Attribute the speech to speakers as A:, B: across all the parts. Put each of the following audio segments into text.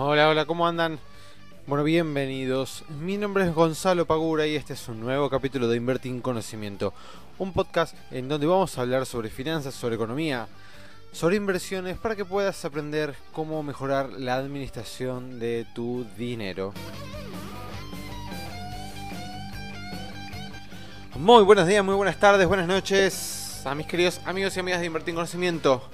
A: Hola, hola, ¿cómo andan? Bueno, bienvenidos. Mi nombre es Gonzalo Pagura y este es un nuevo capítulo de Invertir en Conocimiento, un podcast en donde vamos a hablar sobre finanzas, sobre economía, sobre inversiones para que puedas aprender cómo mejorar la administración de tu dinero. Muy buenos días, muy buenas tardes, buenas noches a mis queridos amigos y amigas de Invertir en Conocimiento.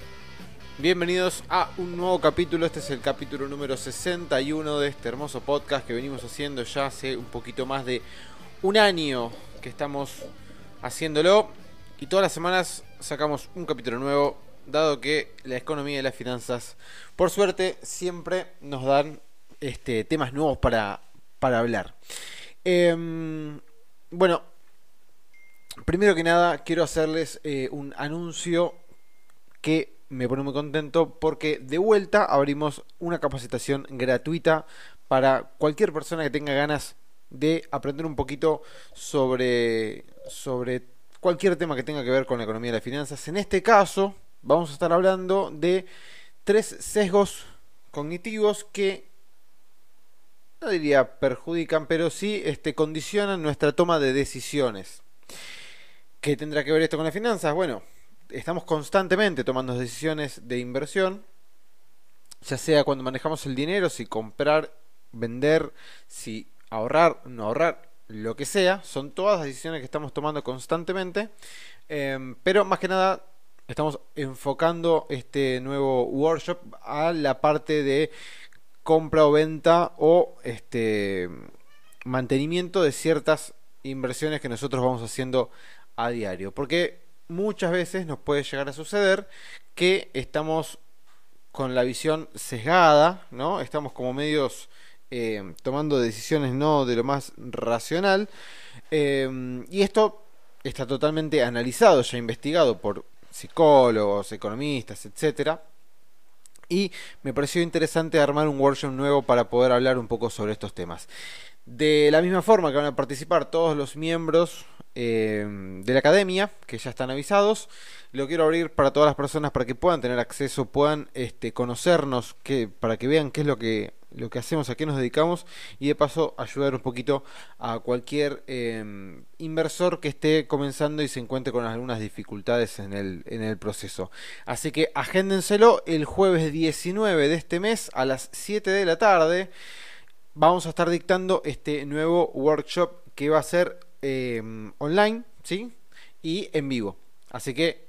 A: Bienvenidos a un nuevo capítulo, este es el capítulo número 61 de este hermoso podcast que venimos haciendo ya hace un poquito más de un año que estamos haciéndolo y todas las semanas sacamos un capítulo nuevo, dado que la economía y las finanzas, por suerte, siempre nos dan este, temas nuevos para, para hablar. Em, bueno, primero que nada quiero hacerles eh, un anuncio que me pone muy contento porque de vuelta abrimos una capacitación gratuita para cualquier persona que tenga ganas de aprender un poquito sobre, sobre cualquier tema que tenga que ver con la economía y las finanzas. En este caso vamos a estar hablando de tres sesgos cognitivos que no diría perjudican, pero sí este, condicionan nuestra toma de decisiones. ¿Qué tendrá que ver esto con las finanzas? Bueno, estamos constantemente tomando decisiones de inversión, ya sea cuando manejamos el dinero, si comprar, vender, si ahorrar, no ahorrar, lo que sea, son todas las decisiones que estamos tomando constantemente, em, pero más que nada estamos enfocando este nuevo workshop a la parte de compra o venta o este mantenimiento de ciertas inversiones que nosotros vamos haciendo a diario. Porque muchas veces nos puede llegar a suceder que estamos con la visión sesgada, ¿no? Estamos como medios eh, tomando decisiones no de lo más racional. Eh, y esto está totalmente analizado, ya investigado por psicólogos, economistas, etcétera. Y me pareció interesante armar un workshop nuevo para poder hablar un poco sobre estos temas. De la misma forma que van a participar todos los miembros eh, de la academia, que ya están avisados. Lo quiero abrir para todas las personas para que puedan tener acceso, puedan este, conocernos, que, para que vean qué es lo que, lo que hacemos, a qué nos dedicamos y de paso ayudar un poquito a cualquier em, inversor que esté comenzando y se encuentre con algunas dificultades en el, en el proceso. Así que agéndenselo el jueves 19 de este mes a las 7 de la tarde. Vamos a estar dictando este nuevo workshop que va a ser Em, online, ¿sí? Y en vivo. Así que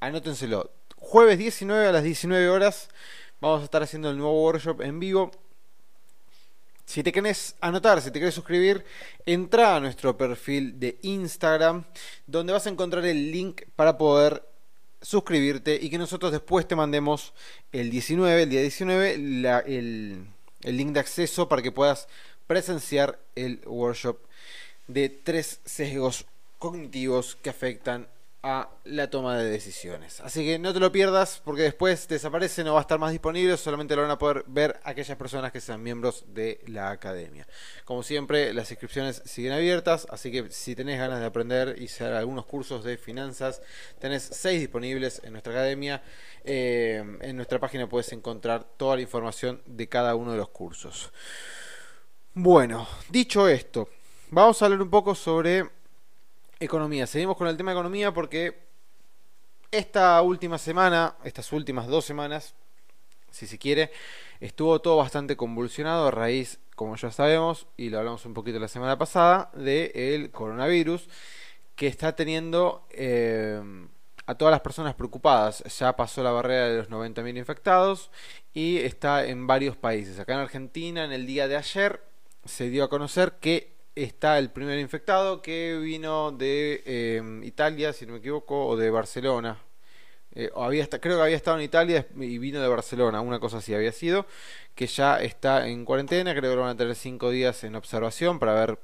A: anótenselo. Jueves 19 a las 19 horas vamos a estar haciendo el nuevo workshop en vivo. Si te querés anotar, si te querés suscribir, entra a nuestro perfil de Instagram, donde vas a encontrar el link para poder suscribirte y que nosotros después te mandemos el 19, el día 19, el, el link de acceso para que puedas presenciar el workshop de tres sesgos cognitivos que afectan a la toma de decisiones. Así que no te lo pierdas porque después desaparece, no va a estar más disponible, solamente lo van a poder ver aquellas personas que sean miembros de la academia. Como siempre, las inscripciones siguen abiertas, así que si tenés ganas de aprender y hacer algunos cursos de finanzas, tenés seis disponibles en nuestra academia. Eh, en nuestra página puedes encontrar toda la información de cada uno de los cursos. Bueno, dicho esto, Vamos a hablar un poco sobre economía. Seguimos con el tema de economía porque esta última semana, estas últimas dos semanas, si se quiere, estuvo todo bastante convulsionado a raíz, como ya sabemos, y lo hablamos un poquito la semana pasada, del coronavirus que está teniendo eh, a todas las personas preocupadas. Ya pasó la barrera de los 90.000 infectados y está en varios países. Acá en Argentina, en el día de ayer, se dio a conocer que está el primer infectado que vino de em, Italia, si no me equivoco, o de Barcelona. Eh, había, creo que había estado en Italia y vino de Barcelona, una cosa así había sido, que ya está en cuarentena, creo que lo van a tener cinco días en observación para ver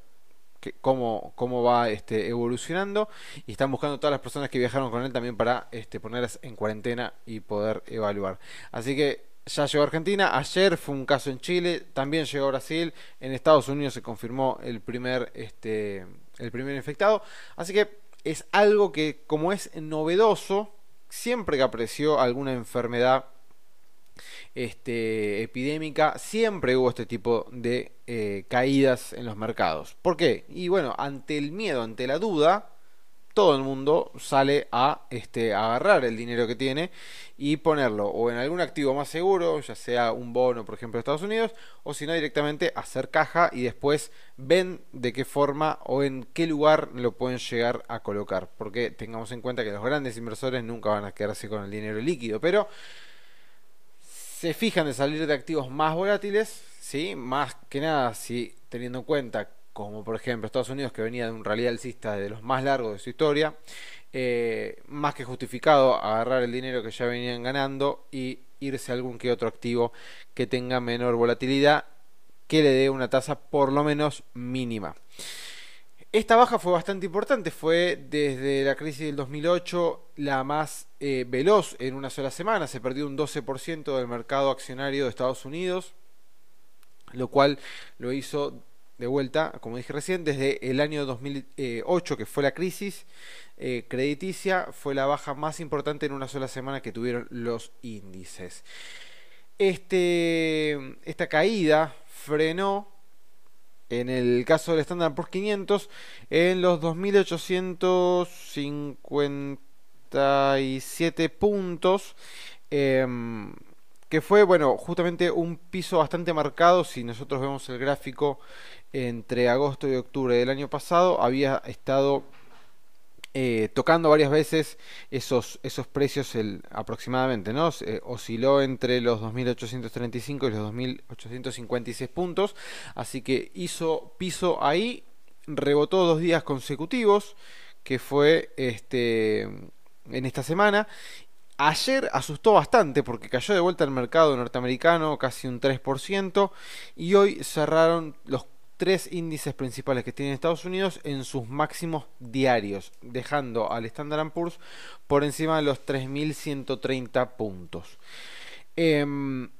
A: cómo, cómo va este, evolucionando y están buscando todas las personas que viajaron con él también para este, ponerlas en cuarentena y poder evaluar. Así que ya llegó a Argentina, ayer fue un caso en Chile, también llegó a Brasil, en Estados Unidos se confirmó el primer, este, el primer infectado, así que es algo que como es novedoso, siempre que apareció alguna enfermedad este, epidémica, siempre hubo este tipo de eh, caídas en los mercados. ¿Por qué? Y bueno, ante el miedo, ante la duda, todo el mundo sale a este, agarrar el dinero que tiene y ponerlo o en algún activo más seguro, ya sea un bono, por ejemplo, de Estados Unidos, o si no directamente hacer caja y después ven de qué forma o en qué lugar lo pueden llegar a colocar. Porque tengamos en cuenta que los grandes inversores nunca van a quedarse con el dinero líquido, pero se fijan de salir de activos más volátiles, ¿sí? más que nada si teniendo en cuenta como por ejemplo Estados Unidos, que venía de un rally alcista de los más largos de su historia, eh, más que justificado agarrar el dinero que ya venían ganando y irse a algún que otro activo que tenga menor volatilidad, que le dé una tasa por lo menos mínima. Esta baja fue bastante importante, fue desde la crisis del 2008 la más eh, veloz en una sola semana, se perdió un 12% del mercado accionario de Estados Unidos, lo cual lo hizo de vuelta, como dije recién, desde el año 2008, que fue la crisis eh, crediticia, fue la baja más importante en una sola semana que tuvieron los índices. Este, esta caída frenó, en el caso del Standard Poor's 500, en los 2.857 puntos. Em, que fue, bueno, justamente un piso bastante marcado, si nosotros vemos el gráfico entre agosto y octubre del año pasado, había estado eh, tocando varias veces esos, esos precios el, aproximadamente, ¿no? osciló entre los 2.835 y los 2.856 puntos, así que hizo piso ahí, rebotó dos días consecutivos, que fue este en esta semana Ayer asustó bastante porque cayó de vuelta al mercado norteamericano casi un 3% y hoy cerraron los tres índices principales que tiene Estados Unidos en sus máximos diarios, dejando al Standard Poor's por encima de los 3.130 puntos. Em,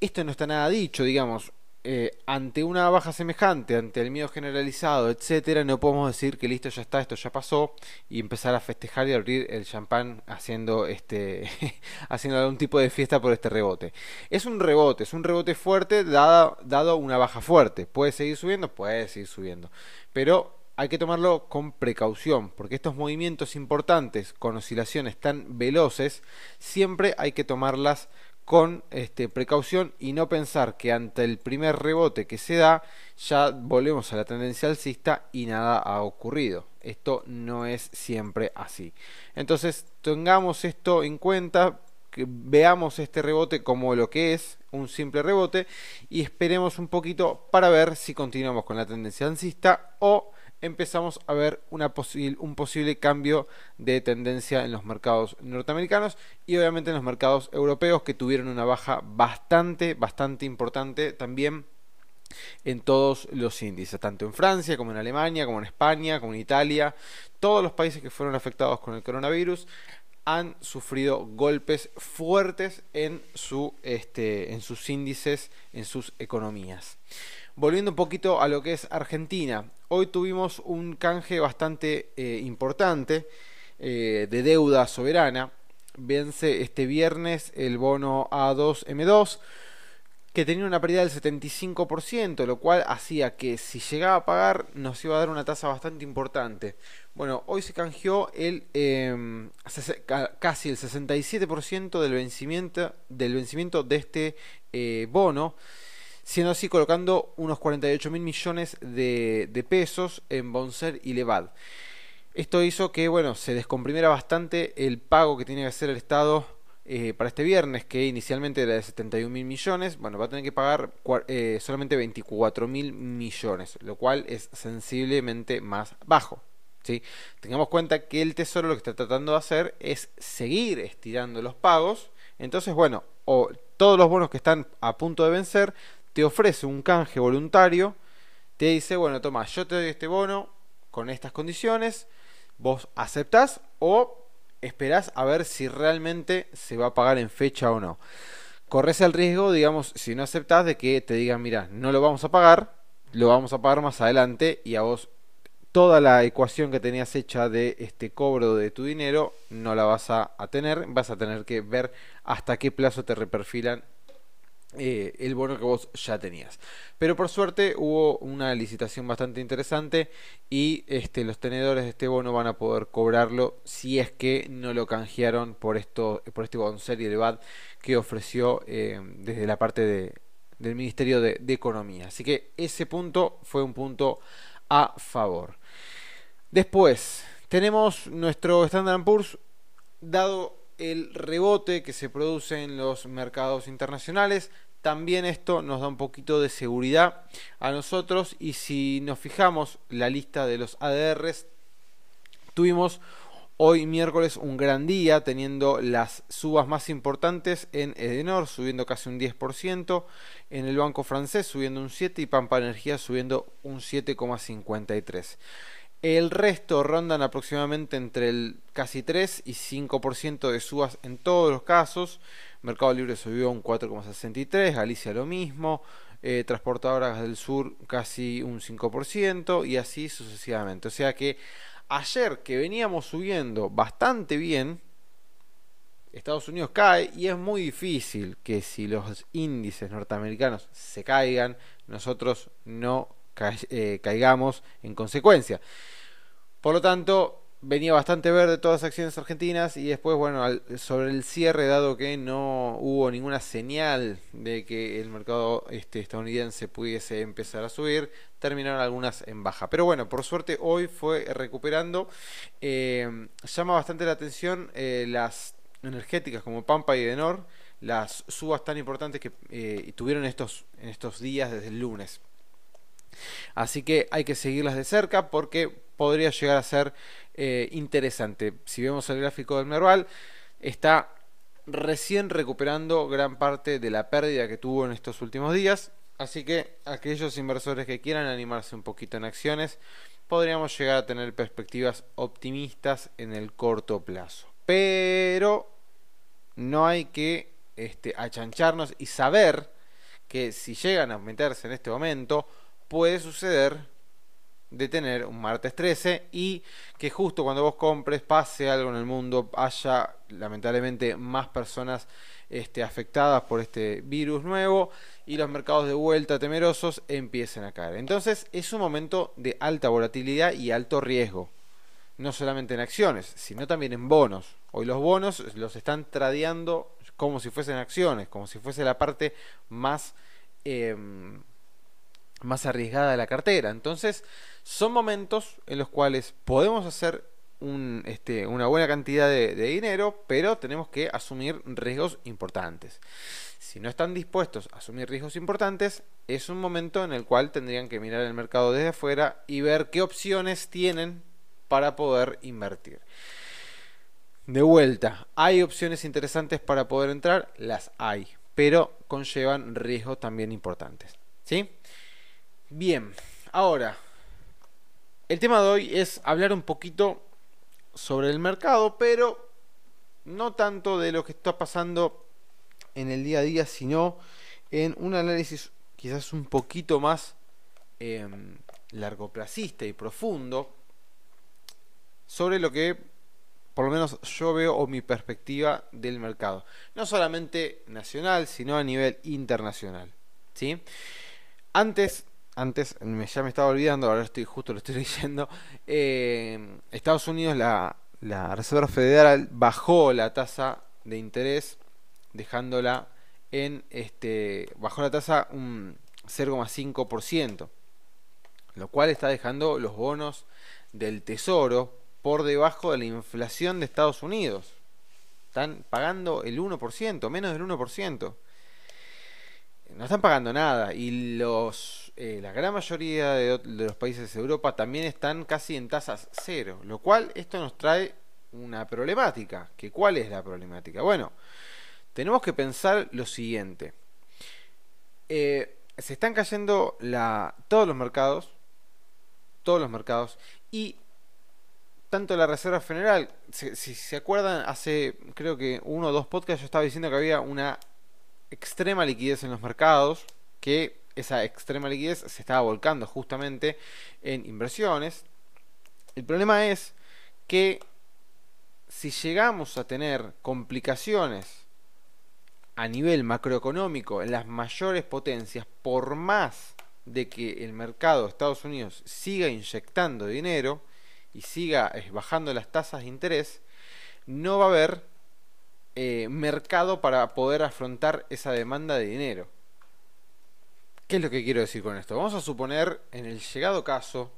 A: esto no está nada dicho, digamos. Eh, ante una baja semejante, ante el miedo generalizado, etcétera, no podemos decir que listo, ya está, esto ya pasó, y empezar a festejar y abrir el champán haciendo este haciendo algún tipo de fiesta por este rebote. Es un rebote, es un rebote fuerte dado, dado una baja fuerte. Puede seguir subiendo, puede seguir subiendo. Pero hay que tomarlo con precaución, porque estos movimientos importantes con oscilaciones tan veloces, siempre hay que tomarlas con este, precaución y no pensar que ante el primer rebote que se da ya volvemos a la tendencia alcista y nada ha ocurrido. Esto no es siempre así. Entonces tengamos esto en cuenta, que veamos este rebote como lo que es, un simple rebote, y esperemos un poquito para ver si continuamos con la tendencia alcista o empezamos a ver una un posible cambio de tendencia en los mercados norteamericanos y obviamente en los mercados europeos que tuvieron una baja bastante, bastante importante también en todos los índices, tanto en Francia como en Alemania, como en España, como en Italia, todos los países que fueron afectados con el coronavirus han sufrido golpes fuertes en, su, este, en sus índices, en sus economías. Volviendo un poquito a lo que es Argentina, hoy tuvimos un canje bastante eh, importante eh, de deuda soberana. Vence este viernes el bono A2M2 que tenía una pérdida del 75%, lo cual hacía que si llegaba a pagar nos iba a dar una tasa bastante importante. Bueno, hoy se canjeó el em, casi el 67% del vencimiento, del vencimiento de este eh, bono siendo así colocando unos 48 mil millones de, pesos en Bonser y Levad. Esto hizo que bueno, se descomprimiera bastante el pago que tiene que hacer el Estado eh, para este viernes, que inicialmente era de 71 mil millones, bueno, va a tener que pagar eh, solamente 24 mil millones, lo cual es sensiblemente más bajo. ¿sí? Tengamos cuenta que el Tesoro lo que está tratando de hacer es seguir estirando los pagos, entonces bueno, o todos los bonos que están a punto de vencer te ofrece un canje voluntario, te dice, bueno, toma, yo te doy este bono con estas condiciones, vos aceptás o esperás a ver si realmente se va a pagar en fecha o no. Corres el riesgo, digamos, si no aceptás, de que te digan, mira, no lo vamos a pagar, lo vamos a pagar más adelante y a vos toda la ecuación que tenías hecha de este cobro de tu dinero no la vas a, a tener, vas a tener que ver hasta qué plazo te reperfilan eh, el bono que vos ya tenías. Pero por suerte hubo una licitación bastante interesante y este, los tenedores de este bono van a poder cobrarlo si es que no lo canjearon por, esto, por este serie de BAD que ofreció eh, desde la parte de, del Ministerio de, de Economía. Así que ese punto fue un punto a favor. Después tenemos nuestro Standard Poor's dado el rebote que se produce en los mercados internacionales también esto nos da un poquito de seguridad a nosotros y si nos fijamos la lista de los ADRs, tuvimos hoy miércoles un gran día teniendo las subas más importantes en Edenor subiendo casi un 10%, en el banco francés subiendo un 7% y Pampa Energía subiendo un 7,53%. El resto rondan aproximadamente entre el casi 3 y 5% de subas en todos los casos. Mercado Libre subió un 4,63, Galicia lo mismo, eh, Transportadoras del Sur casi un 5% y así sucesivamente. O sea que ayer que veníamos subiendo bastante bien, Estados Unidos cae y es muy difícil que si los índices norteamericanos se caigan, nosotros no eh, caigamos en consecuencia. Por lo tanto, venía bastante verde todas las acciones argentinas y después, bueno, sobre el cierre, dado que no hubo ninguna señal de que el mercado este, estadounidense pudiese empezar a subir, terminaron algunas en baja. Pero bueno, por suerte hoy fue recuperando. Eh, llama bastante la atención eh, las energéticas como Pampa y Denor, las subas tan importantes que eh, tuvieron estos, en estos días desde el lunes. Así que hay que seguirlas de cerca porque podría llegar a ser eh, interesante. Si vemos el gráfico del Merval, está recién recuperando gran parte de la pérdida que tuvo en estos últimos días. Así que aquellos inversores que quieran animarse un poquito en acciones, podríamos llegar a tener perspectivas optimistas en el corto plazo. Pero no hay que este, achancharnos y saber que si llegan a meterse en este momento, puede suceder de tener un martes 13 y que justo cuando vos compres pase algo en el mundo, haya lamentablemente más personas este, afectadas por este virus nuevo y los mercados de vuelta temerosos empiecen a caer. Entonces es un momento de alta volatilidad y alto riesgo, no solamente en acciones, sino también en bonos. Hoy los bonos los están tradeando como si fuesen acciones, como si fuese la parte más... Em, más arriesgada de la cartera. Entonces, son momentos en los cuales podemos hacer un, este, una buena cantidad de, dinero, pero tenemos que asumir riesgos importantes. Si no están dispuestos a asumir riesgos importantes, es un momento en el cual tendrían que mirar el mercado desde afuera y ver qué opciones tienen para poder invertir. De vuelta, ¿hay opciones interesantes para poder entrar? Las hay, pero conllevan riesgos también importantes. ¿Sí? Bien, ahora, el tema de hoy es hablar un poquito sobre el mercado, pero no tanto de lo que está pasando en el día a día, sino en un análisis quizás un poquito más eh, largoplacista y profundo sobre lo que por lo menos yo veo o mi perspectiva del mercado. No solamente nacional, sino a nivel internacional. ¿sí? Antes antes ya me estaba olvidando, ahora estoy justo lo estoy leyendo. Eh, Estados Unidos, la, la, Reserva Federal bajó la tasa de interés, dejándola en este, bajó la tasa un 0,5%, lo cual está dejando los bonos del Tesoro por debajo de la inflación de Estados Unidos. Están pagando el 1%, menos del 1%. No están pagando nada y los eh, la gran mayoría de, los países de Europa también están casi en tasas cero, lo cual esto nos trae una problemática. ¿Que ¿Cuál es la problemática? Bueno, tenemos que pensar lo siguiente. Eh, se están cayendo todos los mercados, todos los mercados, y tanto la Reserva Federal, si, si, se acuerdan, hace creo que uno o dos podcasts yo estaba diciendo que había una extrema liquidez en los mercados, que esa extrema liquidez se estaba volcando justamente en inversiones. El problema es que si llegamos a tener complicaciones a nivel macroeconómico en las mayores potencias, por más de que el mercado de Estados Unidos siga inyectando dinero y siga eh, bajando las tasas de interés, no va a haber eh, mercado para poder afrontar esa demanda de dinero. ¿Qué es lo que quiero decir con esto? Vamos a suponer, en el llegado caso,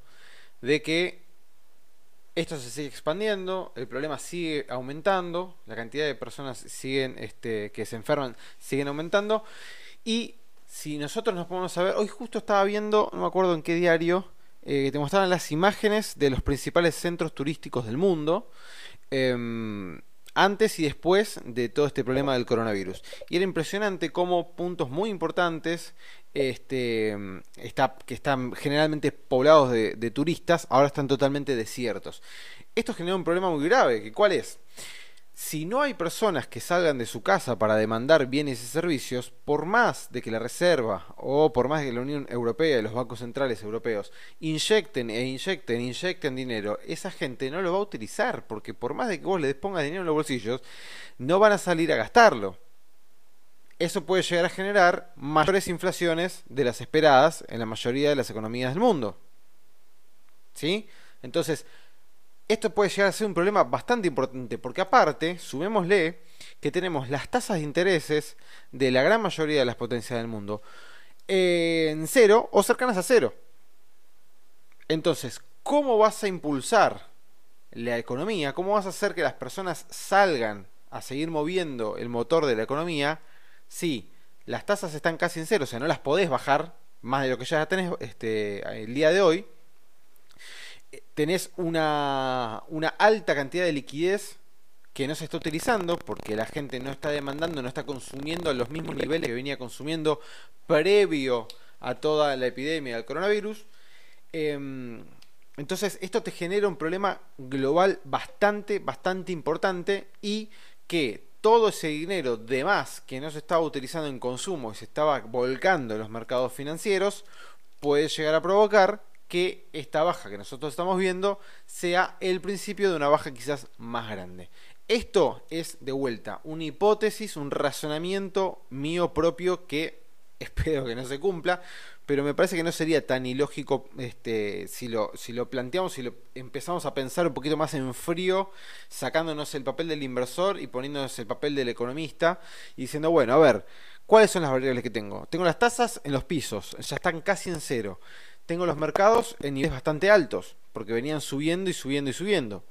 A: de que esto se sigue expandiendo, el problema sigue aumentando, la cantidad de personas siguen, este, que se enferman siguen aumentando. Y si nosotros nos podemos a ver, hoy justo estaba viendo, no me acuerdo en qué diario, eh, te mostraban las imágenes de los principales centros turísticos del mundo. Em, antes y después de todo este problema del coronavirus. Y era impresionante cómo puntos muy importantes este, está, que están generalmente poblados de, turistas ahora están totalmente desiertos. Esto genera un problema muy grave, que ¿cuál es? Si no hay personas que salgan de su casa para demandar bienes y servicios, por más de que la Reserva o por más de que la Unión Europea y los bancos centrales europeos inyecten e inyecten, inyecten dinero, esa gente no lo va a utilizar, porque por más de que vos le pongas dinero en los bolsillos, no van a salir a gastarlo. Eso puede llegar a generar mayores inflaciones de las esperadas en la mayoría de las economías del mundo. ¿Sí? Entonces, esto puede llegar a ser un problema bastante importante, porque aparte, subémosle que tenemos las tasas de intereses de la gran mayoría de las potencias del mundo en cero o cercanas a cero. Entonces, ¿cómo vas a impulsar la economía? ¿Cómo vas a hacer que las personas salgan a seguir moviendo el motor de la economía si las tasas están casi en cero? O sea, no las podés bajar más de lo que ya tenés este, el día de hoy tenés una, una alta cantidad de liquidez que no se está utilizando porque la gente no está demandando, no está consumiendo a los mismos niveles que venía consumiendo previo a toda la epidemia del coronavirus. Em, entonces esto te genera un problema global bastante, bastante importante y que todo ese dinero de más que no se estaba utilizando en consumo y se estaba volcando en los mercados financieros puede llegar a provocar que esta baja que nosotros estamos viendo sea el principio de una baja quizás más grande. Esto es de vuelta una hipótesis, un razonamiento mío propio que espero que no se cumpla, pero me parece que no sería tan ilógico este, si, lo, si lo planteamos, si lo empezamos a pensar un poquito más en frío, sacándonos el papel del inversor y poniéndonos el papel del economista y diciendo, bueno, a ver, ¿cuáles son las variables que tengo? Tengo las tasas en los pisos, ya están casi en cero tengo los mercados en niveles bastante altos, porque venían subiendo y subiendo y subiendo.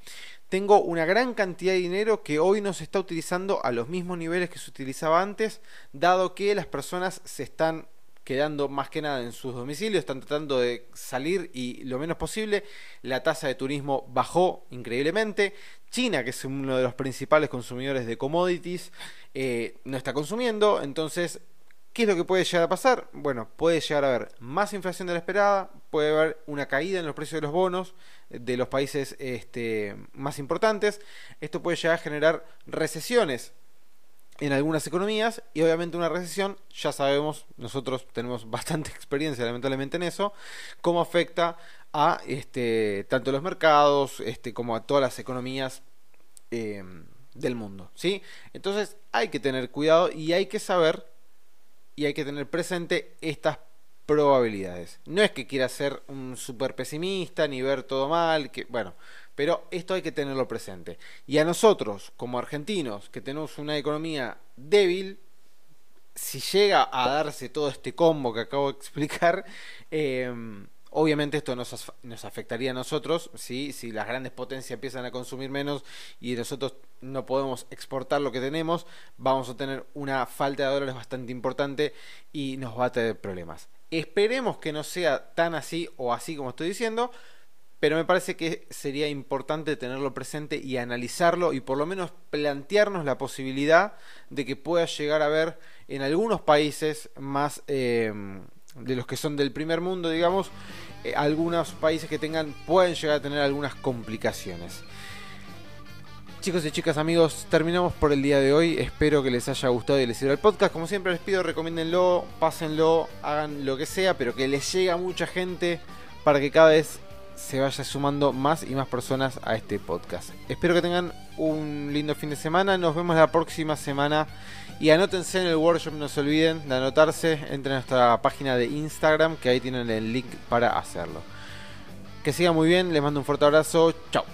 A: Tengo una gran cantidad de dinero que hoy no se está utilizando a los mismos niveles que se utilizaba antes, dado que las personas se están quedando más que nada en sus domicilios, están tratando de salir y lo menos posible. La tasa de turismo bajó increíblemente. China, que es uno de los principales consumidores de commodities, eh, no está consumiendo. Entonces ¿Qué es lo que puede llegar a pasar? Bueno, puede llegar a haber más inflación de la esperada, puede haber una caída en los precios de los bonos de los países este, más importantes. Esto puede llegar a generar recesiones en algunas economías y obviamente una recesión, ya sabemos, nosotros tenemos bastante experiencia lamentablemente en eso, cómo afecta a este, tanto los mercados este, como a todas las economías eh, del mundo. ¿sí? Entonces hay que tener cuidado y hay que saber y hay que tener presente estas probabilidades. No es que quiera ser un super pesimista ni ver todo mal, que bueno, pero esto hay que tenerlo presente. Y a nosotros, como argentinos, que tenemos una economía débil, si llega a darse todo este combo que acabo de explicar, eh, Obviamente esto nos, nos afectaría a nosotros, si las grandes potencias empiezan a consumir menos y nosotros no podemos exportar lo que tenemos, vamos a tener una falta de dólares bastante importante y nos va a tener problemas. Esperemos que no sea tan así o así como estoy diciendo, pero me parece que sería importante tenerlo presente y analizarlo y por lo menos plantearnos la posibilidad de que pueda llegar a haber en algunos países más... Eh, de los que son del primer mundo, digamos, eh, algunos países que tengan pueden llegar a tener algunas complicaciones. Chicos y chicas, amigos, terminamos por el día de hoy. Espero que les haya gustado y les sirva el podcast. Como siempre les pido, recomiéndenlo, pásenlo, hagan lo que sea, pero que les llegue a mucha gente para que cada vez se vaya sumando más y más personas a este podcast. Espero que tengan un lindo fin de semana. Nos vemos la próxima semana. Y anótense en el workshop, no se olviden de anotarse. Entren a nuestra página de Instagram, que ahí tienen el link para hacerlo. Que siga muy bien, les mando un fuerte abrazo. Chao.